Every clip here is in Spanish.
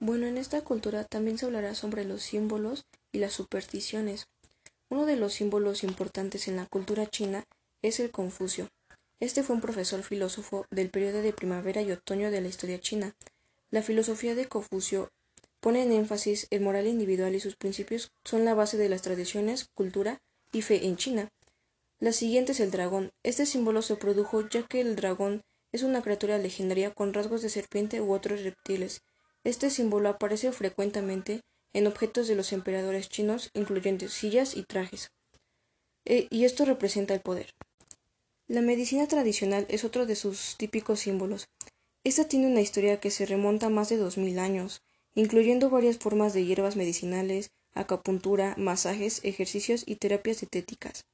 Bueno, en esta cultura también se hablará sobre los símbolos y las supersticiones. Uno de los símbolos importantes en la cultura china es el Confucio. Este fue un profesor filósofo del periodo de primavera y otoño de la historia china. La filosofía de Confucio pone en énfasis el moral individual y sus principios son la base de las tradiciones, cultura y fe en China. La siguiente es el dragón. Este símbolo se produjo ya que el dragón es una criatura legendaria con rasgos de serpiente u otros reptiles. Este símbolo aparece frecuentemente en objetos de los emperadores chinos, incluyendo sillas y trajes. E, y esto representa el poder. La medicina tradicional es otro de sus típicos símbolos. Esta tiene una historia que se remonta a más de dos mil años, incluyendo varias formas de hierbas medicinales, acupuntura, masajes, ejercicios y terapias dietéticas.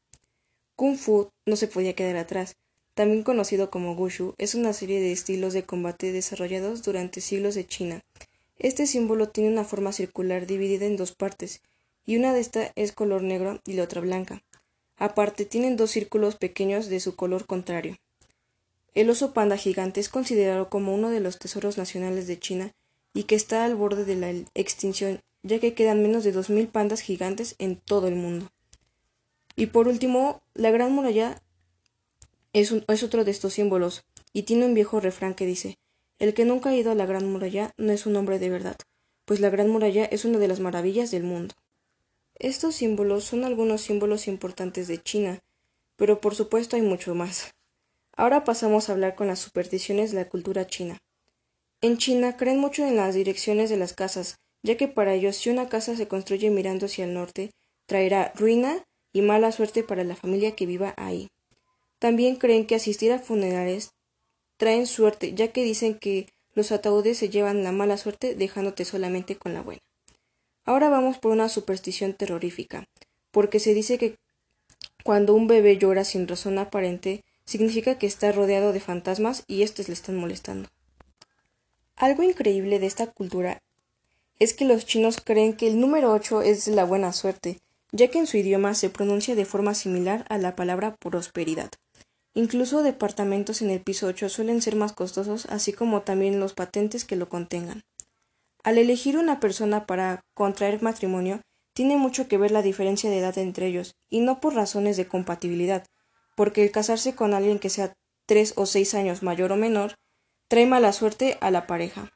Kung Fu no se podía quedar atrás. También conocido como Wushu, es una serie de estilos de combate desarrollados durante siglos de China. Este símbolo tiene una forma circular dividida en dos partes, y una de estas es color negro y la otra blanca. Aparte, tienen dos círculos pequeños de su color contrario. El oso panda gigante es considerado como uno de los tesoros nacionales de China y que está al borde de la extinción, ya que quedan menos de dos mil pandas gigantes en todo el mundo. Y por último, la Gran Muralla es, otro de estos símbolos, y tiene un viejo refrán que dice El que nunca ha ido a la Gran Muralla no es un hombre de verdad, pues la Gran Muralla es una de las maravillas del mundo. Estos símbolos son algunos símbolos importantes de China, pero por supuesto hay mucho más. Ahora pasamos a hablar con las supersticiones de la cultura china. En China creen mucho en las direcciones de las casas, ya que para ellos si una casa se construye mirando hacia el norte, traerá ruina y mala suerte para la familia que viva ahí. También creen que asistir a funerales traen suerte, ya que dicen que los ataúdes se llevan la mala suerte dejándote solamente con la buena. Ahora vamos por una superstición terrorífica, porque se dice que cuando un bebé llora sin razón aparente, significa que está rodeado de fantasmas y estos le están molestando. Algo increíble de esta cultura es que los chinos creen que el número ocho es la buena suerte, ya que en su idioma se pronuncia de forma similar a la palabra prosperidad. Incluso departamentos en el piso 8 suelen ser más costosos, así como también los patentes que lo contengan. Al elegir una persona para contraer matrimonio, tiene mucho que ver la diferencia de edad entre ellos, y no por razones de compatibilidad, porque el casarse con alguien que sea tres o seis años mayor o menor trae mala suerte a la pareja.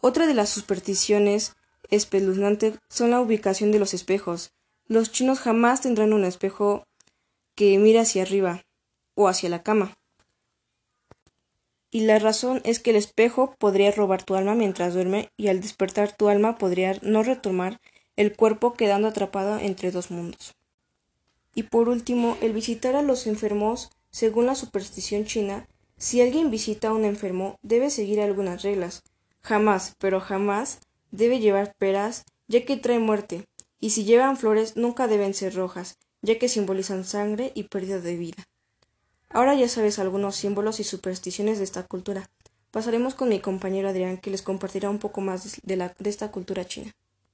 Otra de las supersticiones espeluznantes son la ubicación de los espejos. Los chinos jamás tendrán un espejo que mire hacia arriba, o hacia la cama. Y la razón es que el espejo podría robar tu alma mientras duerme y al despertar tu alma podría no retomar el cuerpo quedando atrapado entre dos mundos. Y por último, el visitar a los enfermos, según la superstición china, si alguien visita a un enfermo, debe seguir algunas reglas. Jamás, pero jamás, debe llevar peras, ya que trae muerte, y si llevan flores nunca deben ser rojas, ya que simbolizan sangre y pérdida de vida. Ahora ya sabes algunos símbolos y supersticiones de esta cultura. Pasaremos con mi compañero Adrián, que les compartirá un poco más de, la, esta cultura china.